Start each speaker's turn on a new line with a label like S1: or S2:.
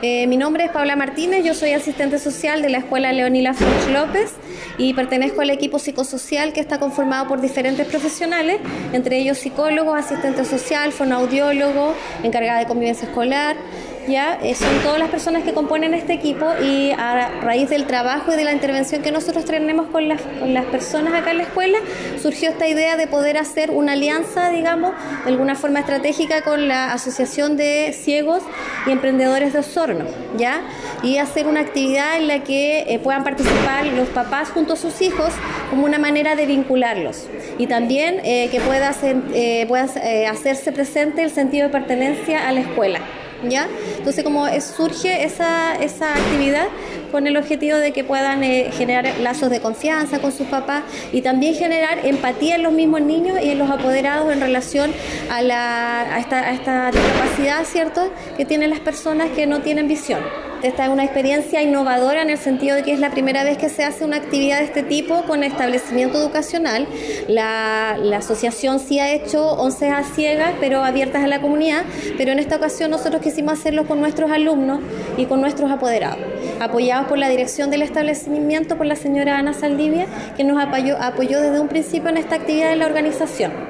S1: Eh, mi nombre es Paula Martínez, yo soy asistente social de la Escuela Leonila Foch López y pertenezco al equipo psicosocial que está conformado por diferentes profesionales, entre ellos psicólogos, asistente social, fonoaudiólogo, encargada de convivencia escolar, ¿ya? Eh, son todas las personas que componen este equipo y a raíz del trabajo y de la intervención que nosotros tenemos con las, con las personas acá en la escuela, surgió esta idea de poder hacer una alianza, digamos, de alguna forma estratégica con la Asociación de Ciegos y Emprendedores de Osorno, ¿ya? Y hacer una actividad en la que eh, puedan participar los papás junto a sus hijos como una manera de vincularlos y también eh, que pueda, hacer, pueda hacerse presente el sentido de pertenencia a la escuela. ¿Ya? Entonces, como surge esa, esa actividad con el objetivo de que puedan eh, generar lazos de confianza con sus papás y también generar empatía en los mismos niños y en los apoderados en relación a, la, a, esta, a esta discapacidad, ¿cierto?, que tienen las personas que no tienen visión. Esta es una experiencia innovadora en el sentido de que es la primera vez que se hace una actividad de este tipo con establecimiento educacional. La, asociación sí ha hecho 11 a ciegas, pero abiertas a la comunidad, pero en esta ocasión nosotros quisimos hacerlo con nuestros alumnos y con nuestros apoderados, apoyados por la dirección del establecimiento, por la señora Ana Saldivia, que nos apoyó, apoyó desde un principio en esta actividad de la organización.